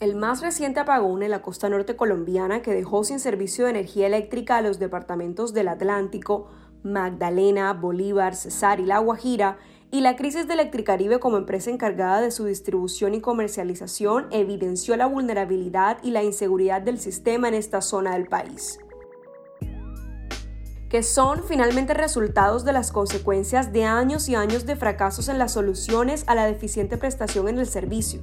El más reciente apagón en la costa norte colombiana que dejó sin servicio de energía eléctrica a los departamentos del Atlántico, Magdalena, Bolívar, Cesar y La Guajira, y la crisis de Electricaribe como empresa encargada de su distribución y comercialización evidenció la vulnerabilidad y la inseguridad del sistema en esta zona del país. Que son finalmente resultados de las consecuencias de años y años de fracasos en las soluciones a la deficiente prestación en el servicio,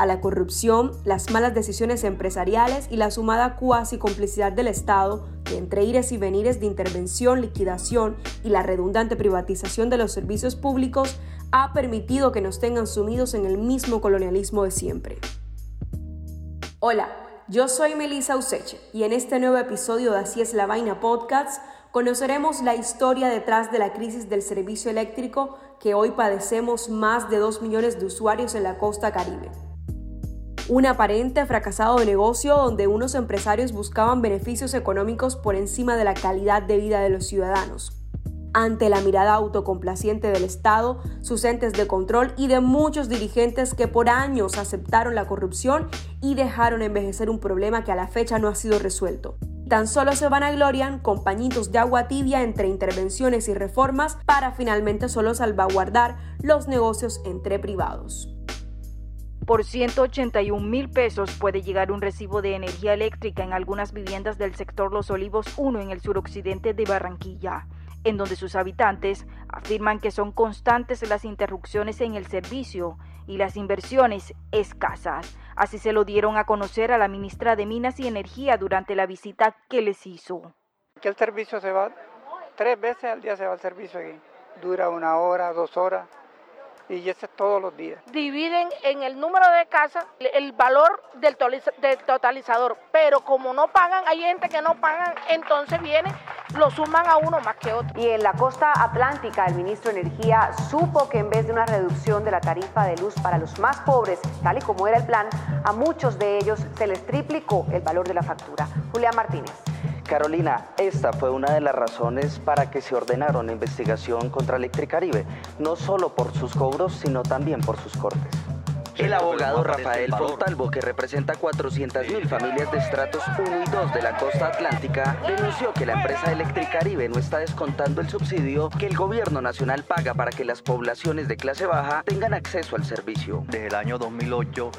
a la corrupción, las malas decisiones empresariales y la sumada cuasi complicidad del Estado, que entre ires y venires de intervención, liquidación y la redundante privatización de los servicios públicos, ha permitido que nos tengan sumidos en el mismo colonialismo de siempre. Hola, yo soy Melissa Useche y en este nuevo episodio de Así es la Vaina Podcast conoceremos la historia detrás de la crisis del servicio eléctrico que hoy padecemos más de 2 millones de usuarios en la costa caribe. Un aparente fracasado de negocio donde unos empresarios buscaban beneficios económicos por encima de la calidad de vida de los ciudadanos. Ante la mirada autocomplaciente del Estado, sus entes de control y de muchos dirigentes que por años aceptaron la corrupción y dejaron envejecer un problema que a la fecha no ha sido resuelto tan solo se van a glorian con pañitos de agua tibia entre intervenciones y reformas para finalmente solo salvaguardar los negocios entre privados. Por 181 mil pesos puede llegar un recibo de energía eléctrica en algunas viviendas del sector Los Olivos 1 en el suroccidente de Barranquilla, en donde sus habitantes afirman que son constantes las interrupciones en el servicio y las inversiones escasas. Así se lo dieron a conocer a la ministra de Minas y Energía durante la visita que les hizo. Que el servicio se va, tres veces al día se va el servicio aquí. Dura una hora, dos horas y eso es todos los días. Dividen en el número de casas el valor del, totalizador, pero como no pagan, hay gente que no pagan, entonces viene, lo suman a uno más que otro. Y en la costa atlántica, el ministro de Energía supo que en vez de una reducción de la tarifa de luz para los más pobres, tal y como era el plan, a muchos de ellos se les triplicó el valor de la factura. Julián Martínez. Carolina, esta fue una de las razones para que se ordenara una investigación contra Electricaribe, no solo por sus cobros, sino también por sus cortes. El abogado Rafael Fontalvo, que representa 400.000 familias de estratos 1 y 2 de la costa atlántica, denunció que la empresa Electricaribe no está descontando el subsidio que el gobierno nacional paga para que las poblaciones de clase baja tengan acceso al servicio. Desde el año 2008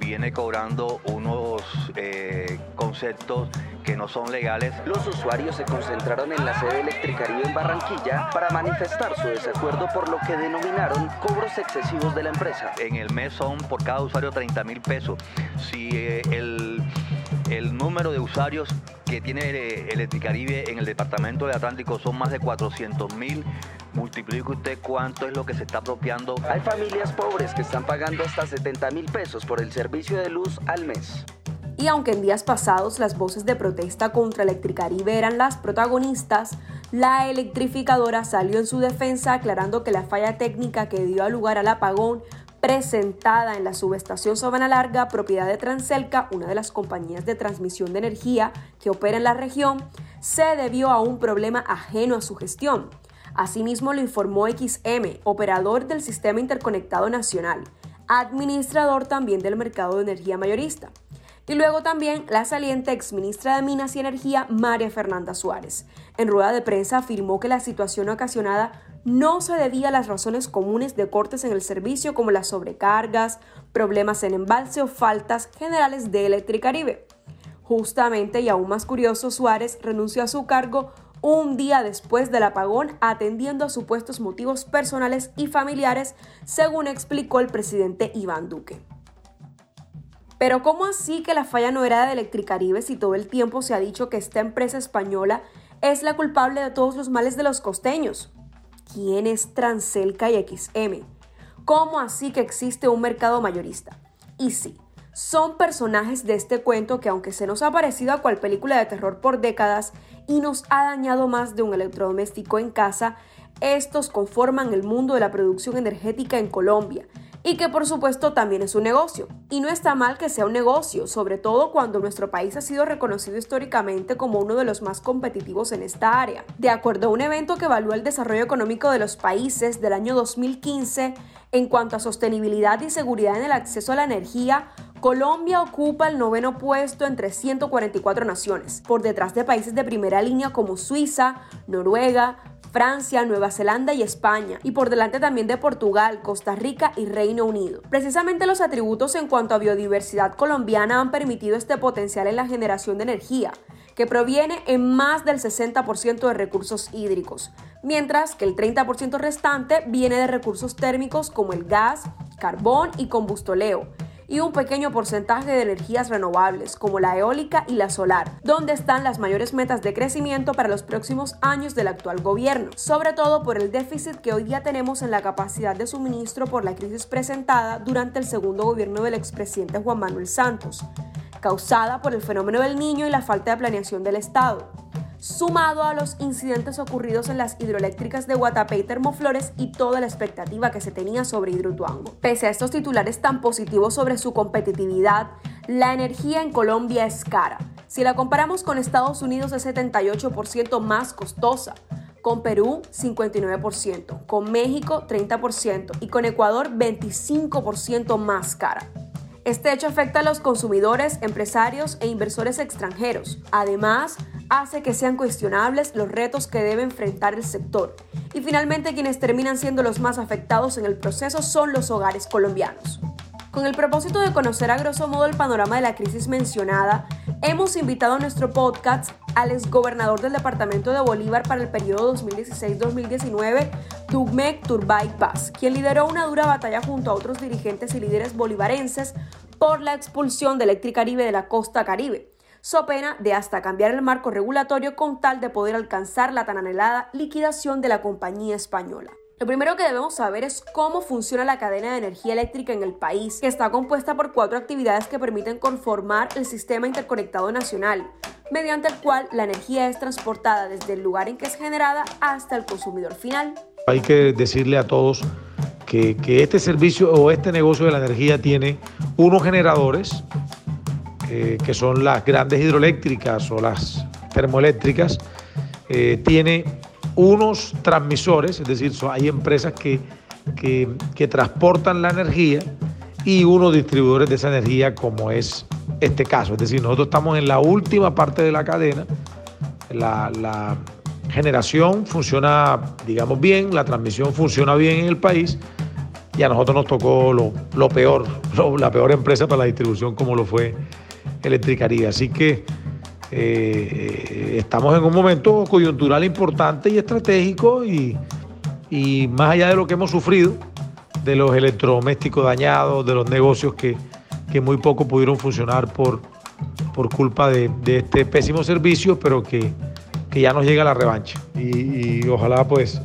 viene cobrando unos eh, conceptos que no son legales. Los usuarios se concentraron en la sede Electricaribe en Barranquilla para manifestar su desacuerdo por lo que denominaron cobros excesivos de la empresa. En el mes son por cada usuario 30 mil pesos. Si eh, el, el número de usuarios que tiene eh, Electricaribe en el departamento del Atlántico son más de 400 mil. Multiplique usted cuánto es lo que se está apropiando. Hay familias pobres que están pagando hasta 70 mil pesos por el servicio de luz al mes. Y aunque en días pasados las voces de protesta contra Electricaribe eran las protagonistas, la electrificadora salió en su defensa aclarando que la falla técnica que dio lugar al apagón presentada en la subestación Sabana Larga, propiedad de Transelca, una de las compañías de transmisión de energía que opera en la región, se debió a un problema ajeno a su gestión. Asimismo lo informó XM, operador del Sistema Interconectado Nacional, administrador también del mercado de energía mayorista. Y luego también la saliente exministra de Minas y Energía, María Fernanda Suárez. En rueda de prensa afirmó que la situación ocasionada no se debía a las razones comunes de cortes en el servicio como las sobrecargas, problemas en embalse o faltas generales de Electricaribe. Justamente y aún más curioso, Suárez renunció a su cargo un día después del apagón atendiendo a supuestos motivos personales y familiares, según explicó el presidente Iván Duque. Pero ¿cómo así que la falla no era de Electricaribe si todo el tiempo se ha dicho que esta empresa española es la culpable de todos los males de los costeños? ¿Quién es Transelca y XM? ¿Cómo así que existe un mercado mayorista? Y sí, son personajes de este cuento que aunque se nos ha parecido a cual película de terror por décadas y nos ha dañado más de un electrodoméstico en casa, estos conforman el mundo de la producción energética en Colombia y que por supuesto también es un negocio. Y no está mal que sea un negocio, sobre todo cuando nuestro país ha sido reconocido históricamente como uno de los más competitivos en esta área. De acuerdo a un evento que evalúa el desarrollo económico de los países del año 2015 en cuanto a sostenibilidad y seguridad en el acceso a la energía, Colombia ocupa el noveno puesto entre 144 naciones, por detrás de países de primera línea como Suiza, Noruega, Francia, Nueva Zelanda y España, y por delante también de Portugal, Costa Rica y Reino Unido. Precisamente los atributos en cuanto a biodiversidad colombiana han permitido este potencial en la generación de energía, que proviene en más del 60% de recursos hídricos, mientras que el 30% restante viene de recursos térmicos como el gas, carbón y combustoleo y un pequeño porcentaje de energías renovables como la eólica y la solar, donde están las mayores metas de crecimiento para los próximos años del actual gobierno, sobre todo por el déficit que hoy día tenemos en la capacidad de suministro por la crisis presentada durante el segundo gobierno del expresidente Juan Manuel Santos, causada por el fenómeno del niño y la falta de planeación del Estado sumado a los incidentes ocurridos en las hidroeléctricas de Guatapé y Termoflores y toda la expectativa que se tenía sobre Hidroituango. Pese a estos titulares tan positivos sobre su competitividad, la energía en Colombia es cara. Si la comparamos con Estados Unidos es 78% más costosa, con Perú 59%, con México 30% y con Ecuador 25% más cara. Este hecho afecta a los consumidores, empresarios e inversores extranjeros. Además, hace que sean cuestionables los retos que debe enfrentar el sector. Y finalmente quienes terminan siendo los más afectados en el proceso son los hogares colombianos. Con el propósito de conocer a grosso modo el panorama de la crisis mencionada, hemos invitado a nuestro podcast al exgobernador del departamento de Bolívar para el periodo 2016-2019, Dugmek Turbay Paz, quien lideró una dura batalla junto a otros dirigentes y líderes bolivarenses por la expulsión de Electricaribe de la costa caribe, so pena de hasta cambiar el marco regulatorio con tal de poder alcanzar la tan anhelada liquidación de la compañía española. Lo primero que debemos saber es cómo funciona la cadena de energía eléctrica en el país, que está compuesta por cuatro actividades que permiten conformar el sistema interconectado nacional, mediante el cual la energía es transportada desde el lugar en que es generada hasta el consumidor final. Hay que decirle a todos que, este servicio o este negocio de la energía tiene unos generadores, eh, que son las grandes hidroeléctricas o las termoeléctricas, eh, tiene unos transmisores, es decir, hay empresas que, que, transportan la energía y unos distribuidores de esa energía como es este caso. Es decir, nosotros estamos en la última parte de la cadena, la, generación funciona, digamos, bien, la transmisión funciona bien en el país y a nosotros nos tocó lo, peor, la peor empresa para la distribución como lo fue Electricaría. Así que eh, estamos en un momento coyuntural importante y estratégico y, más allá de lo que hemos sufrido, de los electrodomésticos dañados, de los negocios que, muy poco pudieron funcionar por, por culpa de, este pésimo servicio, pero que, ya nos llega la revancha. Y, ojalá pues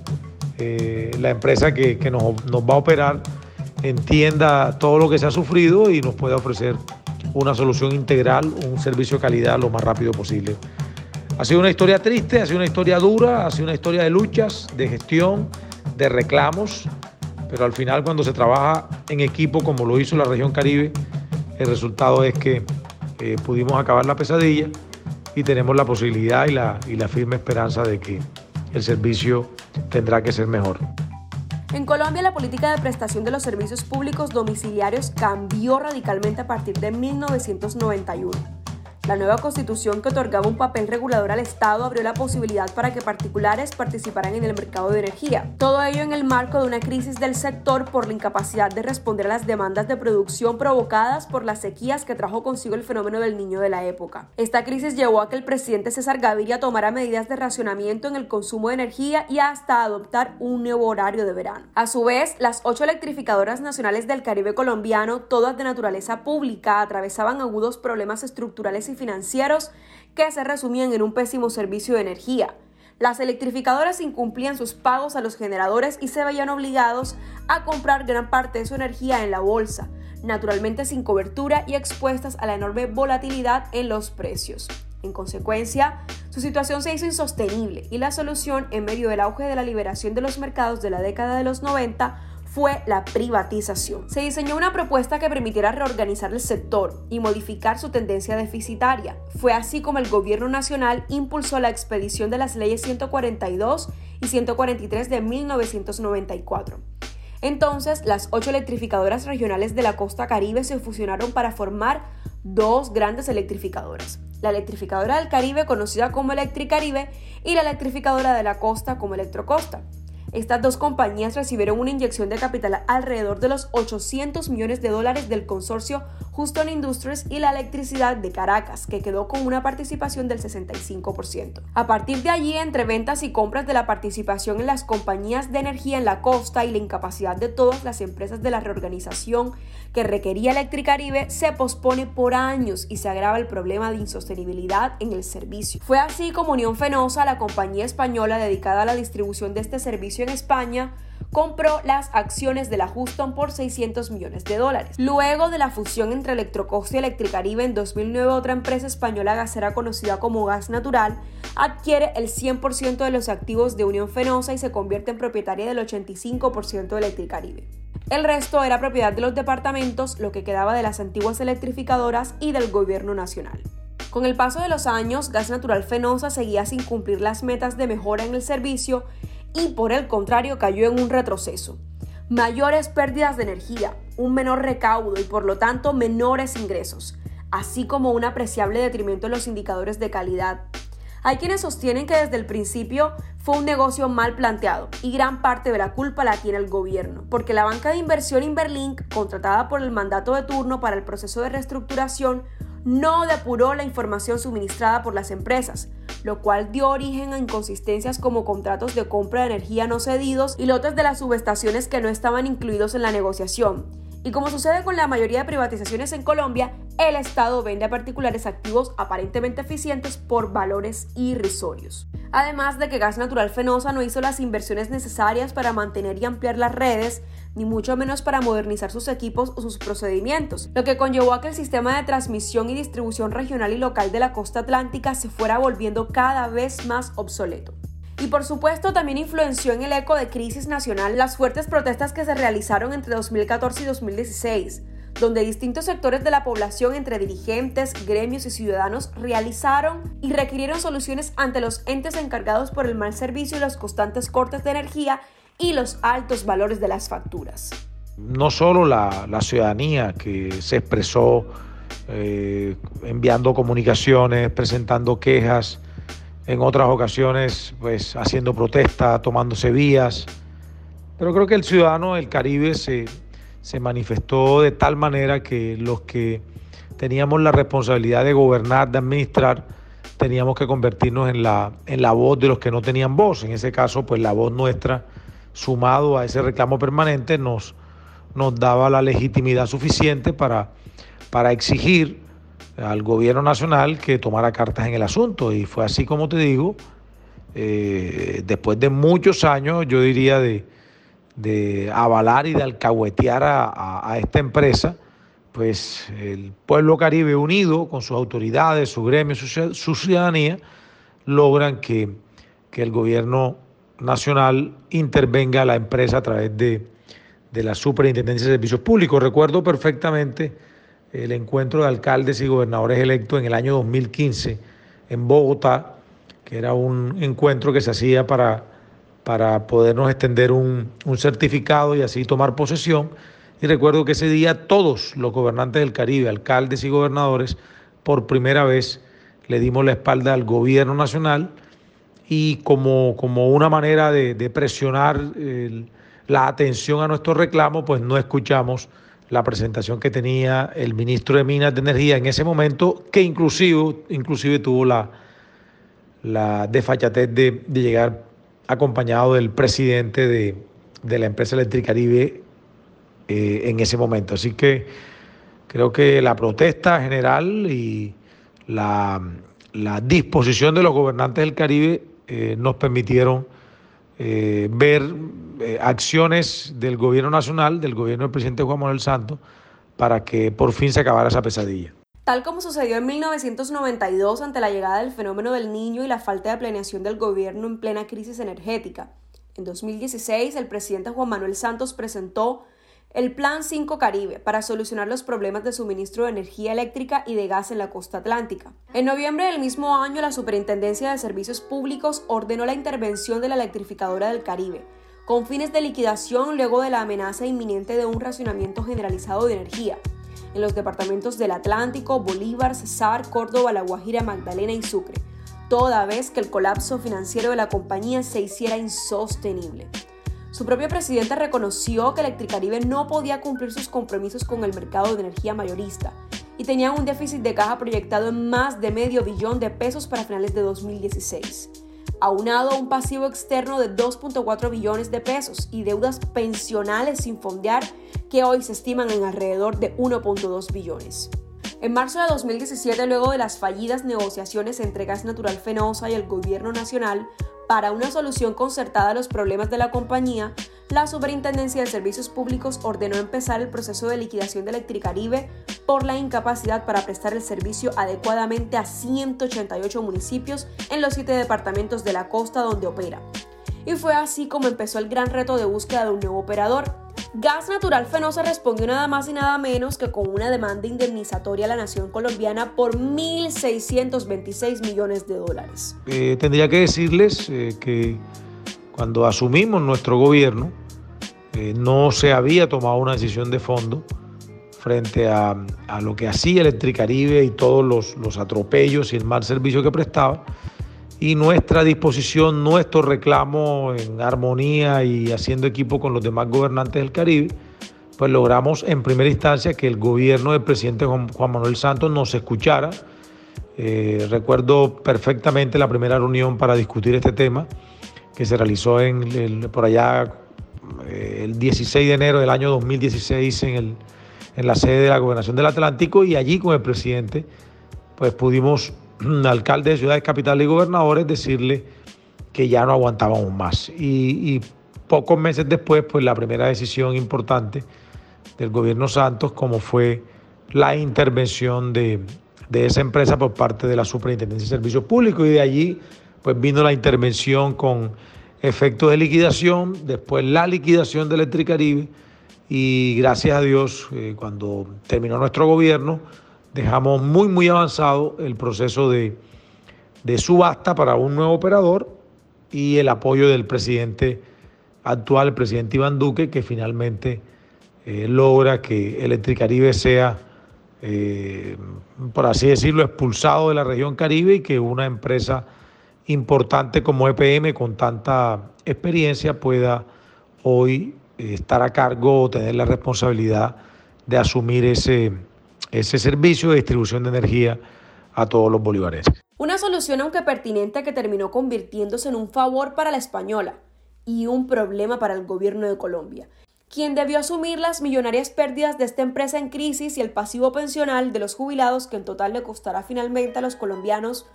eh, la empresa que, nos, nos va a operar entienda todo lo que se ha sufrido y nos pueda ofrecer una solución integral, un servicio de calidad lo más rápido posible. Ha sido una historia triste, ha sido una historia dura, ha sido una historia de luchas, de gestión, de reclamos, pero al final cuando se trabaja en equipo como lo hizo la región Caribe, el resultado es que eh, pudimos acabar la pesadilla y tenemos la posibilidad y la, y la firme esperanza de que el servicio tendrá que ser mejor. En Colombia, la política de prestación de los servicios públicos domiciliarios cambió radicalmente a partir de 1991. La nueva constitución que otorgaba un papel regulador al Estado abrió la posibilidad para que particulares participaran en el mercado de energía. Todo ello en el marco de una crisis del sector por la incapacidad de responder a las demandas de producción provocadas por las sequías que trajo consigo el fenómeno del niño de la época. Esta crisis llevó a que el presidente César Gaviria tomara medidas de racionamiento en el consumo de energía y hasta adoptar un nuevo horario de verano. A su vez, las ocho electrificadoras nacionales del Caribe colombiano, todas de naturaleza pública, atravesaban agudos problemas estructurales financieros que se resumían en un pésimo servicio de energía. Las electrificadoras incumplían sus pagos a los generadores y se veían obligados a comprar gran parte de su energía en la bolsa, naturalmente sin cobertura y expuestas a la enorme volatilidad en los precios. En consecuencia, su situación se hizo insostenible y la solución, en medio del auge de la liberación de los mercados de la década de los 90, fue la privatización. Se diseñó una propuesta que permitiera reorganizar el sector y modificar su tendencia deficitaria. Fue así como el gobierno nacional impulsó la expedición de las leyes 142 y 143 de 1994. Entonces, las ocho electrificadoras regionales de la costa caribe se fusionaron para formar dos grandes electrificadoras. La electrificadora del Caribe, conocida como Electricaribe, y la electrificadora de la costa como Electrocosta. Estas dos compañías recibieron una inyección de capital alrededor de los 800 millones de dólares del consorcio Houston Industries y la electricidad de Caracas, que quedó con una participación del 65%. A partir de allí, entre ventas y compras de la participación en las compañías de energía en la costa y la incapacidad de todas las empresas de la reorganización que requería Electricaribe, se pospone por años y se agrava el problema de insostenibilidad en el servicio. Fue así como Unión Fenosa, la compañía española dedicada a la distribución de este servicio en España, compró las acciones de la Houston por 600 millones de dólares. Luego de la fusión entre Electrocosta y Electricaribe en 2009, otra empresa española gasera conocida como Gas Natural adquiere el 100% de los activos de Unión Fenosa y se convierte en propietaria del 85% de Electricaribe. El resto era propiedad de los departamentos, lo que quedaba de las antiguas electrificadoras y del gobierno nacional. Con el paso de los años, Gas Natural Fenosa seguía sin cumplir las metas de mejora en el servicio y por el contrario cayó en un retroceso. Mayores pérdidas de energía, un menor recaudo y por lo tanto menores ingresos, así como un apreciable detrimento en los indicadores de calidad. Hay quienes sostienen que desde el principio fue un negocio mal planteado y gran parte de la culpa la tiene el gobierno, porque la banca de inversión Inverlink, contratada por el mandato de turno para el proceso de reestructuración, no depuró la información suministrada por las empresas, lo cual dio origen a inconsistencias como contratos de compra de energía no cedidos y lotes de las subestaciones que no estaban incluidos en la negociación. Y como sucede con la mayoría de privatizaciones en Colombia, el Estado vende a particulares activos aparentemente eficientes por valores irrisorios. Además de que Gas Natural Fenosa no hizo las inversiones necesarias para mantener y ampliar las redes, ni mucho menos para modernizar sus equipos o sus procedimientos, lo que conllevó a que el sistema de transmisión y distribución regional y local de la costa atlántica se fuera volviendo cada vez más obsoleto. Y por supuesto también influenció en el eco de crisis nacional las fuertes protestas que se realizaron entre 2014 y 2016, donde distintos sectores de la población entre dirigentes, gremios y ciudadanos realizaron y requirieron soluciones ante los entes encargados por el mal servicio y los constantes cortes de energía y los altos valores de las facturas. No solo la, ciudadanía que se expresó eh, enviando comunicaciones, presentando quejas, en otras ocasiones pues haciendo protesta, tomándose vías, pero creo que el ciudadano del Caribe se, se manifestó de tal manera que los que teníamos la responsabilidad de gobernar, de administrar, teníamos que convertirnos en la, en la voz de los que no tenían voz. En ese caso, pues la voz nuestra sumado a ese reclamo permanente, nos, nos daba la legitimidad suficiente para, para exigir al gobierno nacional que tomara cartas en el asunto. Y fue así como te digo, eh, después de muchos años, yo diría, de, de avalar y de alcahuetear a, esta empresa, pues el pueblo caribe unido con sus autoridades, su gremio, su, ciudadanía, logran que, que el gobierno nacional intervenga la empresa a través de, la Superintendencia de Servicios Públicos. Recuerdo perfectamente el encuentro de alcaldes y gobernadores electos en el año 2015 en Bogotá, que era un encuentro que se hacía para, para podernos extender un, un certificado y así tomar posesión. Y recuerdo que ese día todos los gobernantes del Caribe, alcaldes y gobernadores, por primera vez le dimos la espalda al gobierno nacional y como, como una manera de, presionar la atención a nuestro reclamo, pues no escuchamos la presentación que tenía el ministro de Minas de Energía en ese momento, que inclusive, inclusive tuvo la, la desfachatez de, llegar acompañado del presidente de, la empresa Eléctrica Caribe eh, en ese momento. Así que creo que la protesta general y la, la disposición de los gobernantes del Caribe eh, nos permitieron eh, ver eh, acciones del gobierno nacional, del gobierno del presidente Juan Manuel Santos, para que por fin se acabara esa pesadilla. Tal como sucedió en 1992 ante la llegada del fenómeno del niño y la falta de planeación del gobierno en plena crisis energética. En 2016, el presidente Juan Manuel Santos presentó el Plan 5 Caribe para solucionar los problemas de suministro de energía eléctrica y de gas en la costa atlántica. En noviembre del mismo año, la Superintendencia de Servicios Públicos ordenó la intervención de la electrificadora del Caribe, con fines de liquidación luego de la amenaza inminente de un racionamiento generalizado de energía en los departamentos del Atlántico, Bolívar, Cesar, Córdoba, La Guajira, Magdalena y Sucre, toda vez que el colapso financiero de la compañía se hiciera insostenible. Su propio presidente reconoció que Electricaribe no podía cumplir sus compromisos con el mercado de energía mayorista y tenía un déficit de caja proyectado en más de medio billón de pesos para finales de 2016 aunado a un pasivo externo de 2.4 billones de pesos y deudas pensionales sin fondear que hoy se estiman en alrededor de 1.2 billones. En marzo de 2017, luego de las fallidas negociaciones entre Gas Natural Fenosa y el gobierno nacional para una solución concertada a los problemas de la compañía, la Superintendencia de Servicios Públicos ordenó empezar el proceso de liquidación de Electricaribe por la incapacidad para prestar el servicio adecuadamente a 188 municipios en los siete departamentos de la costa donde opera. Y fue así como empezó el gran reto de búsqueda de un nuevo operador. Gas Natural Fenosa respondió nada más y nada menos que con una demanda indemnizatoria a la nación colombiana por 1.626 millones de dólares. Eh, tendría que decirles eh, que cuando asumimos nuestro gobierno, eh, no se había tomado una decisión de fondo frente a, lo que hacía Electricaribe y todos los, los, atropellos y el mal servicio que prestaba. Y nuestra disposición, nuestro reclamo en armonía y haciendo equipo con los demás gobernantes del Caribe, pues logramos en primera instancia que el gobierno del presidente Juan, Manuel Santos nos escuchara. Eh, recuerdo perfectamente la primera reunión para discutir este tema que se realizó en por allá eh, el 16 de enero del año 2016 en, el, en la sede de la Gobernación del Atlántico y allí con el presidente pues pudimos, alcalde de ciudades capitales y gobernadores, decirle que ya no aguantábamos más. Y, y pocos meses después, pues la primera decisión importante del gobierno Santos, como fue la intervención de, de esa empresa por parte de la Superintendencia de Servicios Públicos y de allí pues vino la intervención con efectos de liquidación, después la liquidación de Electricaribe y gracias a Dios eh, cuando terminó nuestro gobierno dejamos muy muy avanzado el proceso de, subasta para un nuevo operador y el apoyo del presidente actual, el presidente Iván Duque, que finalmente eh, logra que Electricaribe sea, eh, por así decirlo, expulsado de la región Caribe y que una empresa importante como EPM con tanta experiencia pueda hoy eh, estar a cargo o tener la responsabilidad de asumir ese, ese servicio de distribución de energía a todos los bolivarenses. Una solución aunque pertinente que terminó convirtiéndose en un favor para la española y un problema para el gobierno de Colombia, quien debió asumir las millonarias pérdidas de esta empresa en crisis y el pasivo pensional de los jubilados que en total le costará finalmente a los colombianos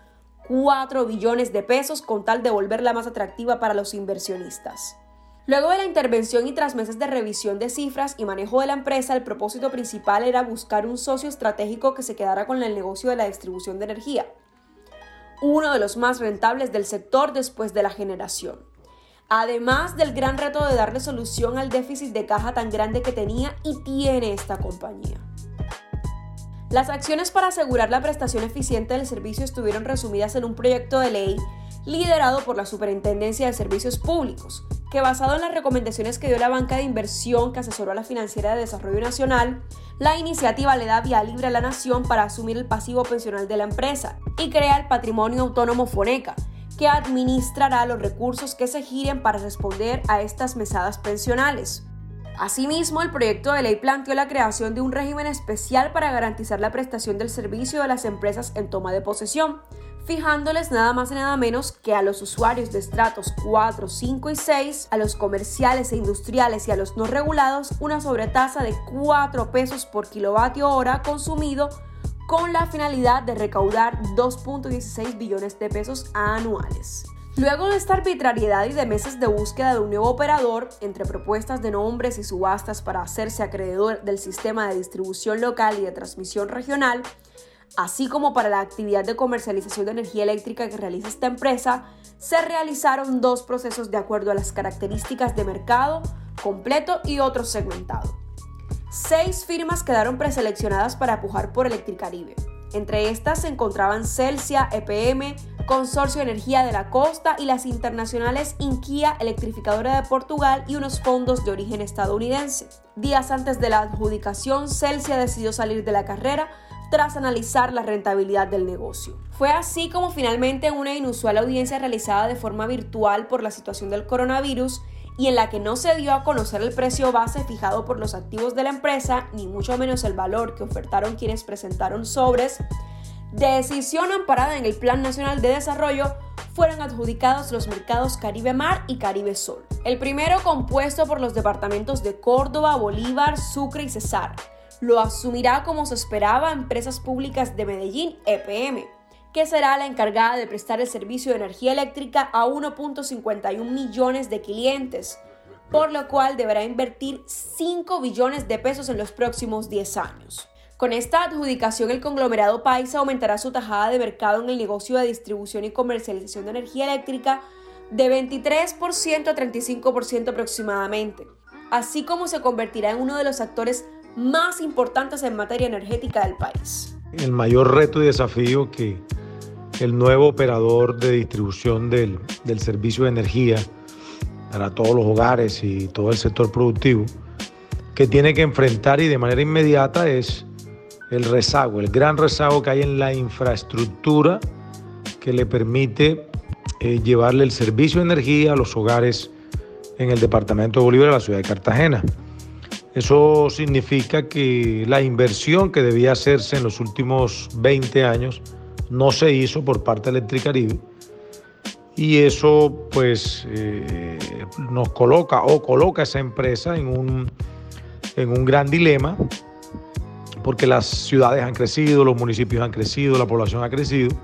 4 billones de pesos con tal de volverla más atractiva para los inversionistas. Luego de la intervención y tras meses de revisión de cifras y manejo de la empresa, el propósito principal era buscar un socio estratégico que se quedara con el negocio de la distribución de energía, uno de los más rentables del sector después de la generación. Además del gran reto de darle solución al déficit de caja tan grande que tenía y tiene esta compañía. Las acciones para asegurar la prestación eficiente del servicio estuvieron resumidas en un proyecto de ley liderado por la Superintendencia de Servicios Públicos, que basado en las recomendaciones que dio la banca de inversión que asesoró a la Financiera de Desarrollo Nacional, la iniciativa le da vía libre a la nación para asumir el pasivo pensional de la empresa y crea el patrimonio autónomo Foneca, que administrará los recursos que se giren para responder a estas mesadas pensionales. Asimismo, el proyecto de ley planteó la creación de un régimen especial para garantizar la prestación del servicio de las empresas en toma de posesión, fijándoles nada más y nada menos que a los usuarios de estratos 4, 5 y 6, a los comerciales e industriales y a los no regulados una sobretasa de 4 pesos por kilovatio hora consumido con la finalidad de recaudar 2.16 billones de pesos anuales. Luego de esta arbitrariedad y de meses de búsqueda de un nuevo operador, entre propuestas de nombres y subastas para hacerse acreedor del sistema de distribución local y de transmisión regional, así como para la actividad de comercialización de energía eléctrica que realiza esta empresa, se realizaron dos procesos de acuerdo a las características de mercado completo y otro segmentado. Seis firmas quedaron preseleccionadas para pujar por Electricaribe Entre estas se encontraban Celsia, EPM, Consorcio Energía de la Costa y las internacionales Inquia, Electrificadora de Portugal y unos fondos de origen estadounidense. Días antes de la adjudicación, Celsia decidió salir de la carrera tras analizar la rentabilidad del negocio. Fue así como finalmente en una inusual audiencia realizada de forma virtual por la situación del coronavirus y en la que no se dio a conocer el precio base fijado por los activos de la empresa, ni mucho menos el valor que ofertaron quienes presentaron sobres, decisión amparada en el Plan Nacional de Desarrollo, fueron adjudicados los mercados Caribe Mar y Caribe Sol. El primero compuesto por los departamentos de Córdoba, Bolívar, Sucre y Cesar. Lo asumirá como se esperaba Empresas Públicas de Medellín, EPM que será la encargada de prestar el servicio de energía eléctrica a 1.51 millones de clientes, por lo cual deberá invertir 5 billones de pesos en los próximos 10 años. Con esta adjudicación, el conglomerado Paisa aumentará su tajada de mercado en el negocio de distribución y comercialización de energía eléctrica de 23% a 35% aproximadamente, así como se convertirá en uno de los actores más importantes en materia energética del país. El mayor reto y desafío que el nuevo operador de distribución del, servicio de energía para todos los hogares y todo el sector productivo, que tiene que enfrentar y de manera inmediata es el rezago, el gran rezago que hay en la infraestructura que le permite eh, llevarle el servicio de energía a los hogares en el departamento de Bolívar, la ciudad de Cartagena. Eso significa que la inversión que debía hacerse en los últimos 20 años no se hizo por parte de Electricaribe y eso pues eh, nos coloca o coloca a esa empresa en un, en un gran dilema porque las ciudades han crecido, los municipios han crecido, la población ha crecido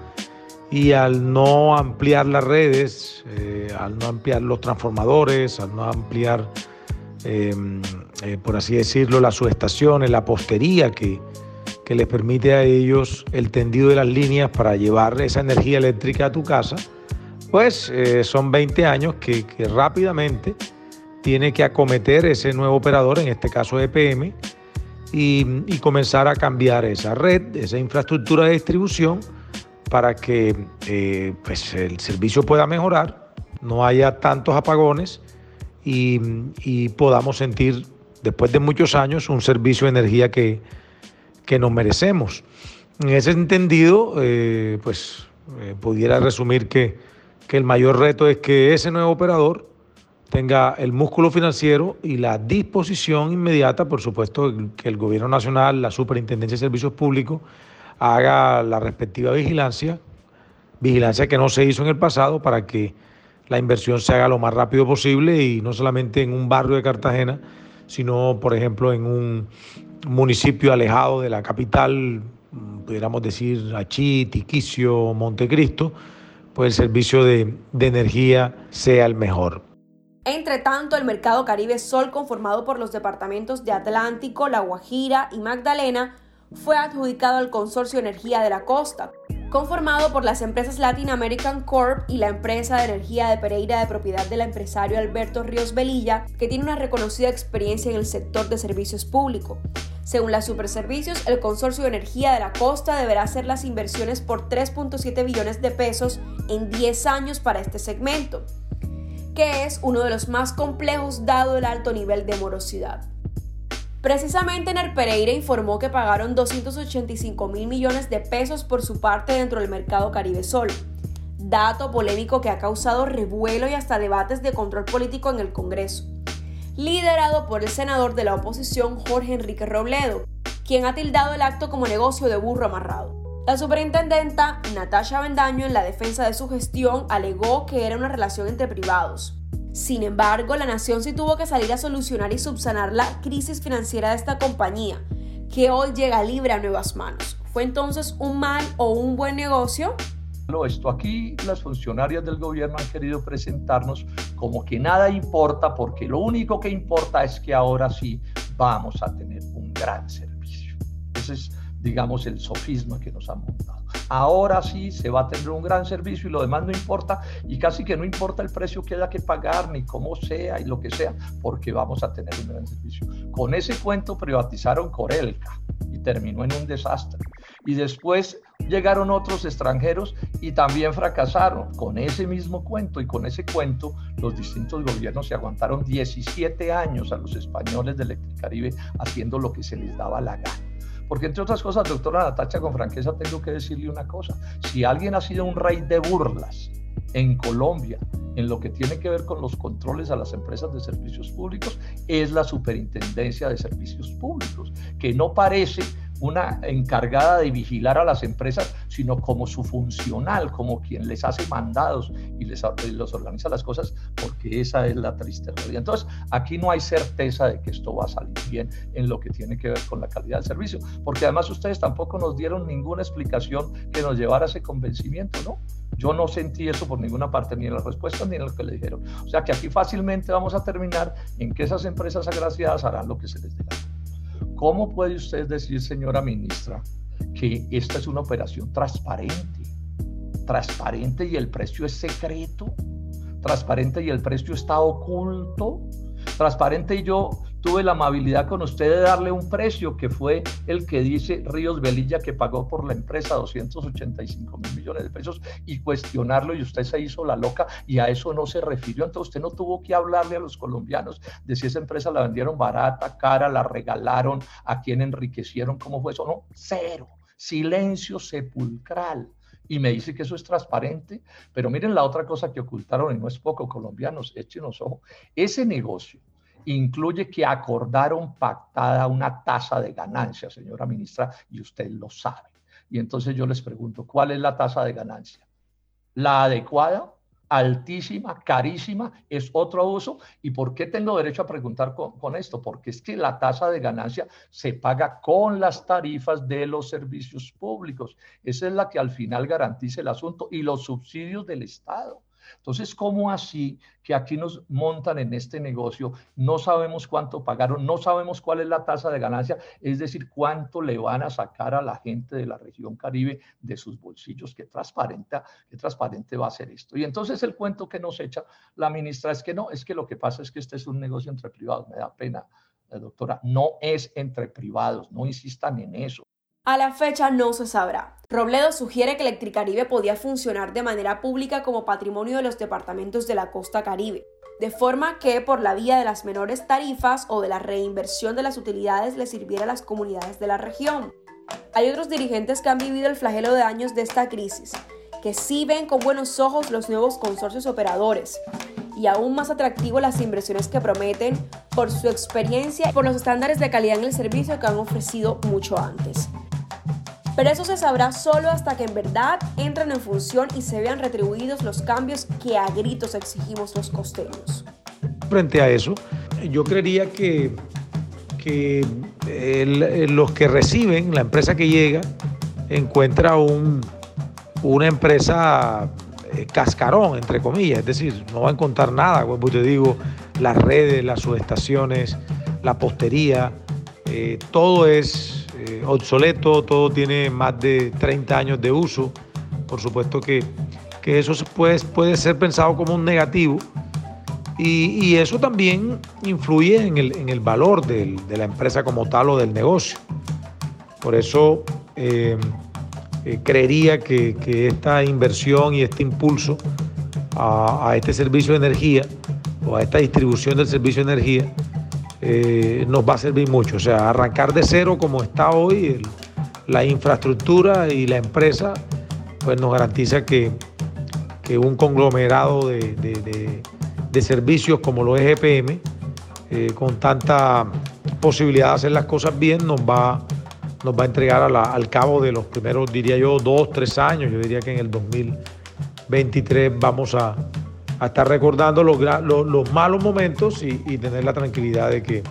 y al no ampliar las redes, eh, al no ampliar los transformadores, al no ampliar, eh, por así decirlo, las subestaciones, la postería que, que les permite a ellos el tendido de las líneas para llevar esa energía eléctrica a tu casa, pues eh, son 20 años que, rápidamente tiene que acometer ese nuevo operador, en este caso EPM, y, comenzar a cambiar esa red, esa infraestructura de distribución para que eh, pues el servicio pueda mejorar, no haya tantos apagones y, podamos sentir después de muchos años un servicio de energía que, que nos merecemos. En ese entendido, eh, pues eh, pudiera resumir que, que el mayor reto es que ese nuevo operador tenga el músculo financiero y la disposición inmediata, por supuesto, que el Gobierno Nacional, la Superintendencia de Servicios Públicos, haga la respectiva vigilancia, vigilancia que no se hizo en el pasado para que la inversión se haga lo más rápido posible y no solamente en un barrio de Cartagena, sino, por ejemplo, en un municipio alejado de la capital, pudiéramos decir Achí, Tiquicio, Montecristo, pues el servicio de, de energía sea el mejor. Entre tanto, el mercado Caribe Sol, conformado por los departamentos de Atlántico, La Guajira y Magdalena, fue adjudicado al Consorcio Energía de la Costa, conformado por las empresas Latin American Corp y la empresa de energía de Pereira de propiedad del empresario Alberto Ríos Velilla, que tiene una reconocida experiencia en el sector de servicios públicos. Según las Superservicios, el Consorcio de Energía de la Costa deberá hacer las inversiones por 3.7 billones de pesos en 10 años para este segmento, que es uno de los más complejos dado el alto nivel de morosidad. Precisamente Ner Pereira informó que pagaron 285 mil millones de pesos por su parte dentro del mercado Caribe Sol. Dato polémico que ha causado revuelo y hasta debates de control político en el Congreso. Liderado por el senador de la oposición Jorge Enrique Robledo, quien ha tildado el acto como negocio de burro amarrado. La superintendenta Natasha Bendaño, en la defensa de su gestión, alegó que era una relación entre privados, sin embargo, la nación sí tuvo que salir a solucionar y subsanar la crisis financiera de esta compañía, que hoy llega libre a nuevas manos. ¿Fue entonces un mal o un buen negocio? Esto aquí las funcionarias del gobierno han querido presentarnos como que nada importa porque lo único que importa es que ahora sí vamos a tener un gran servicio. Ese es, digamos, el sofisma que nos han montado ahora sí se va a tener un gran servicio y lo demás no importa y casi que no importa el precio que haya que pagar ni cómo sea y lo que sea, porque vamos a tener un gran servicio. Con ese cuento privatizaron Corelca y terminó en un desastre. Y después llegaron otros extranjeros y también fracasaron con ese mismo cuento y con ese cuento los distintos gobiernos se aguantaron 17 años a los españoles de Electricaribe haciendo lo que se les daba la gana. Porque entre otras cosas, doctora Natacha, con franqueza tengo que decirle una cosa. Si alguien ha sido un rey de burlas en Colombia en lo que tiene que ver con los controles a las empresas de servicios públicos, es la Superintendencia de Servicios Públicos, que no parece una encargada de vigilar a las empresas, sino como su funcional, como quien les hace mandados y les, los organiza las cosas, porque esa es la triste realidad. Entonces, aquí no hay certeza de que esto va a salir bien en lo que tiene que ver con la calidad del servicio, porque además ustedes tampoco nos dieron ninguna explicación que nos llevara a ese convencimiento, ¿no? Yo no sentí eso por ninguna parte, ni en la respuesta ni en lo que le dijeron. O sea que aquí fácilmente vamos a terminar en que esas empresas agraciadas harán lo que se les dé ¿Cómo puede usted decir, señora ministra, que esta es una operación transparente? Transparente y el precio es secreto. Transparente y el precio está oculto. Transparente y yo tuve la amabilidad con usted de darle un precio que fue el que dice Ríos Velilla que pagó por la empresa 285 mil millones de pesos y cuestionarlo y usted se hizo la loca y a eso no se refirió. Entonces usted no tuvo que hablarle a los colombianos de si esa empresa la vendieron barata, cara, la regalaron, a quién enriquecieron, cómo fue eso. No, cero. Silencio sepulcral y me dice que eso es transparente, pero miren la otra cosa que ocultaron y no es poco, colombianos, échenos ojo, ese negocio incluye que acordaron pactada una tasa de ganancia, señora ministra, y usted lo sabe. Y entonces yo les pregunto, ¿cuál es la tasa de ganancia? ¿La adecuada? Altísima, carísima, es otro uso. ¿Y por qué tengo derecho a preguntar con, esto? Porque es que la tasa de ganancia se paga con las tarifas de los servicios públicos. Esa es la que al final garantiza el asunto y los subsidios del Estado. Entonces, ¿cómo así que aquí nos montan en este negocio? No sabemos cuánto pagaron, no sabemos cuál es la tasa de ganancia, es decir, cuánto le van a sacar a la gente de la región Caribe de sus bolsillos. Qué transparente, qué transparente va a ser esto. Y entonces el cuento que nos echa la ministra es que no, es que lo que pasa es que este es un negocio entre privados. Me da pena, eh, doctora, no es entre privados, no insistan en eso. A la fecha no se sabrá. Robledo sugiere que Electricaribe podía funcionar de manera pública como patrimonio de los departamentos de la costa caribe, de forma que por la vía de las menores tarifas o de la reinversión de las utilidades le sirviera a las comunidades de la región. Hay otros dirigentes que han vivido el flagelo de años de esta crisis, que sí ven con buenos ojos los nuevos consorcios operadores y aún más atractivo las inversiones que prometen por su experiencia y por los estándares de calidad en el servicio que han ofrecido mucho antes. Pero eso se sabrá solo hasta que en verdad entren en función y se vean retribuidos los cambios que a gritos exigimos los costeños. Frente a eso, yo creería que, que los que reciben, la empresa que llega, encuentra un, una empresa eh, cascarón, entre comillas, es decir, no va a encontrar nada, como te digo, las redes, las subestaciones, la postería, eh, todo es eh, obsoleto, todo tiene más de 30 años de uso. Por supuesto que, que eso puede, puede ser pensado como un negativo y, y eso también influye en el, en el valor de la empresa como tal o del negocio. Por eso eh, eh, creería que, que, esta inversión y este impulso a este servicio de energía o a esta distribución del servicio de energía eh, nos va a servir mucho. O sea, arrancar de cero como está hoy, la infraestructura y la empresa, pues nos garantiza que, un conglomerado de, servicios como lo es EPM, eh, con tanta posibilidad de hacer las cosas bien, nos va, nos va a entregar al cabo de los primeros, diría yo, dos, tres años. Yo diría que en el 2023 vamos a, a estar recordando los, los, malos momentos y, tener la tranquilidad de que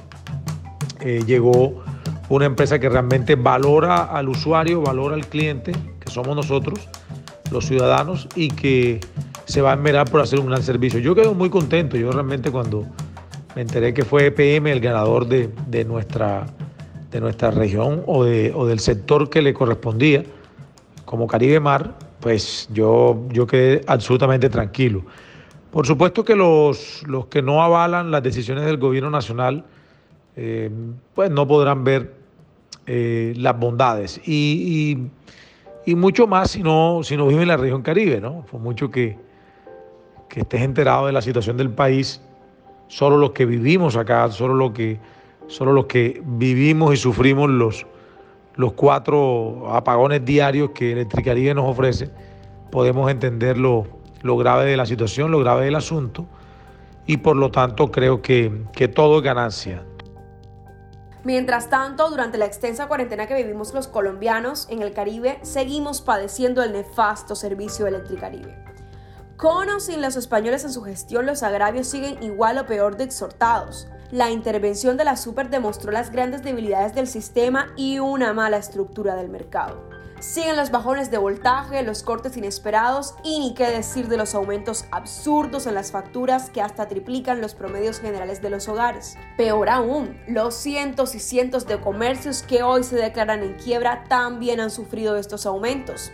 eh, llegó una empresa que realmente valora al usuario, valora al cliente, que somos nosotros, los ciudadanos, y que se va a enmerar por hacer un gran servicio. Yo quedo muy contento, yo realmente cuando me enteré que fue EPM el ganador de, de nuestra, de nuestra región o, de, o, del sector que le correspondía, como Caribe Mar, pues yo, yo quedé absolutamente tranquilo. Por supuesto que los, los que no avalan las decisiones del gobierno nacional, eh, pues no podrán ver eh, las bondades. Y, mucho más si no, si no vive en la región Caribe, ¿no? Por mucho que, que estés enterado de la situación del país, solo los que vivimos acá, solo los que, solo los que vivimos y sufrimos los, los cuatro apagones diarios que Electricaribe nos ofrece, podemos entender lo, grave de la situación, lo grave del asunto, y por lo tanto creo que, que todo es ganancia. Mientras tanto, durante la extensa cuarentena que vivimos los colombianos en el Caribe, seguimos padeciendo el nefasto servicio Electricaribe. Con o sin los españoles en su gestión, los agravios siguen igual o peor de exhortados. La intervención de la Super demostró las grandes debilidades del sistema y una mala estructura del mercado. Siguen los bajones de voltaje, los cortes inesperados y ni qué decir de los aumentos absurdos en las facturas que hasta triplican los promedios generales de los hogares. Peor aún, los cientos y cientos de comercios que hoy se declaran en quiebra también han sufrido estos aumentos.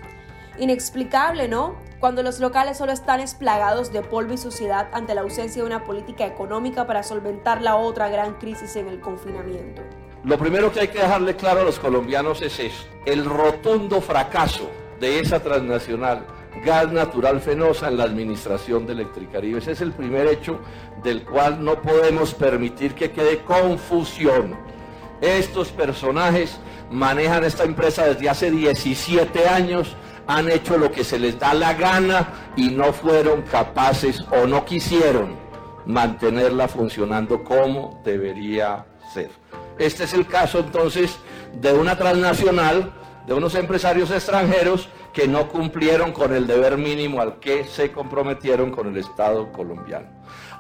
Inexplicable, ¿no? Cuando los locales solo están esplagados de polvo y suciedad ante la ausencia de una política económica para solventar la otra gran crisis en el confinamiento. Lo primero que hay que dejarle claro a los colombianos es eso, el rotundo fracaso de esa transnacional gas natural fenosa en la administración de Electricaribe. Ese es el primer hecho del cual no podemos permitir que quede confusión. Estos personajes manejan esta empresa desde hace 17 años han hecho lo que se les da la gana y no fueron capaces o no quisieron mantenerla funcionando como debería ser. Este es el caso entonces de una transnacional, de unos empresarios extranjeros que no cumplieron con el deber mínimo al que se comprometieron con el Estado colombiano.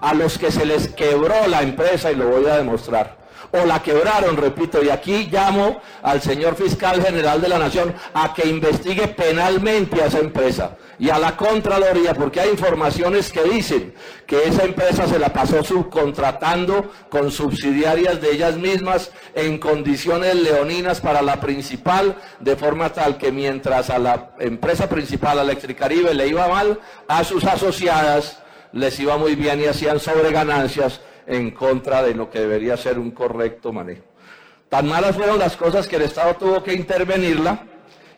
A los que se les quebró la empresa, y lo voy a demostrar, o la quebraron, repito, y aquí llamo al señor fiscal general de la Nación a que investigue penalmente a esa empresa y a la Contraloría, porque hay informaciones que dicen que esa empresa se la pasó subcontratando con subsidiarias de ellas mismas en condiciones leoninas para la principal, de forma tal que mientras a la empresa principal, Electricaribe, le iba mal, a sus asociadas les iba muy bien y hacían sobreganancias en contra de lo que debería ser un correcto manejo. Tan malas fueron las cosas que el Estado tuvo que intervenirla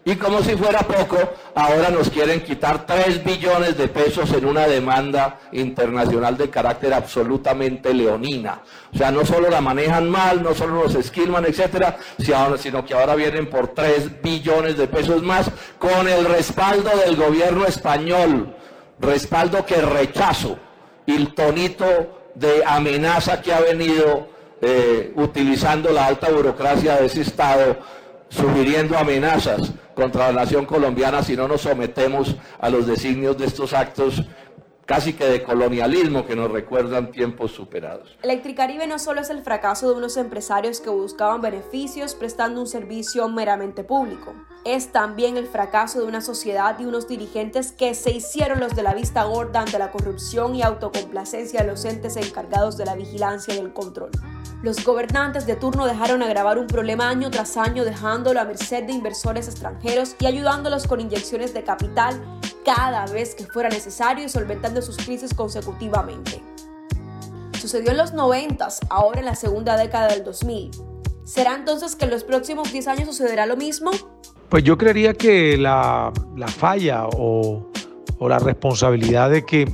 y como si fuera poco, ahora nos quieren quitar 3 billones de pesos en una demanda internacional de carácter absolutamente leonina. O sea, no solo la manejan mal, no solo los esquilman, etcétera, sino que ahora vienen por 3 billones de pesos más con el respaldo del gobierno español, respaldo que rechazo y el tonito de amenaza que ha venido eh, utilizando la alta burocracia de ese Estado, sugiriendo amenazas contra la nación colombiana si no nos sometemos a los designios de estos actos casi que de colonialismo que nos recuerdan tiempos superados. Electricaribe no solo es el fracaso de unos empresarios que buscaban beneficios prestando un servicio meramente público, es también el fracaso de una sociedad y unos dirigentes que se hicieron los de la vista gorda ante la corrupción y autocomplacencia de los entes encargados de la vigilancia y el control. Los gobernantes de turno dejaron agravar un problema año tras año dejándolo a merced de inversores extranjeros y ayudándolos con inyecciones de capital cada vez que fuera necesario y solventando sus crisis consecutivamente. Sucedió en los 90, ahora en la segunda década del 2000. ¿Será entonces que en los próximos 10 años sucederá lo mismo? Pues yo creería que la, falla o, o, la responsabilidad de que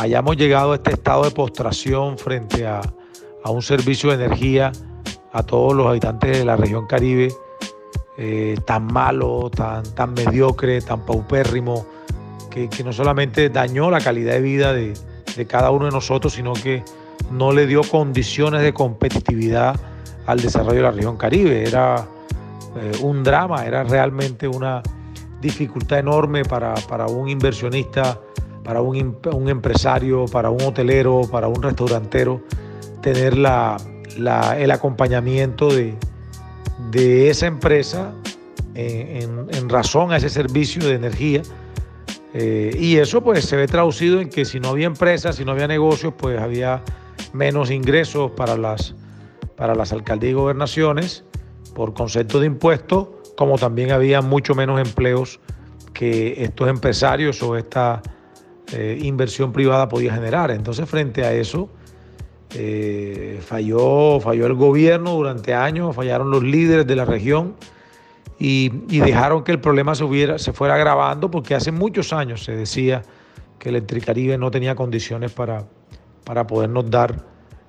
hayamos llegado a este estado de postración frente a, a un servicio de energía a todos los habitantes de la región Caribe eh, tan malo, tan, tan mediocre, tan paupérrimo, que, no solamente dañó la calidad de vida de, cada uno de nosotros, sino que no le dio condiciones de competitividad al desarrollo de la región Caribe. Era eh, un drama, era realmente una dificultad enorme para, un inversionista, para un, un, empresario, para un hotelero, para un restaurantero, tener la, el acompañamiento de, de esa empresa en, razón a ese servicio de energía. Eh, y eso pues se ve traducido en que si no había empresas, si no había negocios, pues había menos ingresos para las, para las alcaldías y gobernaciones por concepto de impuestos, como también había mucho menos empleos que estos empresarios o esta eh, inversión privada podía generar. Entonces frente a eso, Eh, falló, falló el gobierno durante años, fallaron los líderes de la región y, dejaron que el problema se, hubiera, se fuera agravando porque hace muchos años se decía que Electricaribe no tenía condiciones para, para podernos dar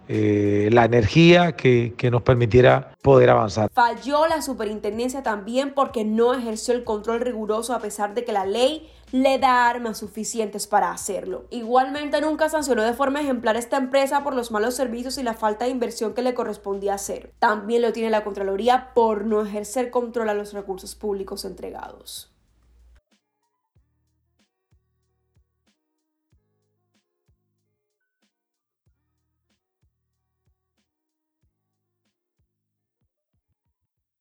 eh, la energía que, que, nos permitiera poder avanzar. Falló la superintendencia también porque no ejerció el control riguroso a pesar de que la ley le da armas suficientes para hacerlo. Igualmente nunca sancionó de forma ejemplar esta empresa por los malos servicios y la falta de inversión que le correspondía hacer. También lo tiene la Contraloría por no ejercer control a los recursos públicos entregados.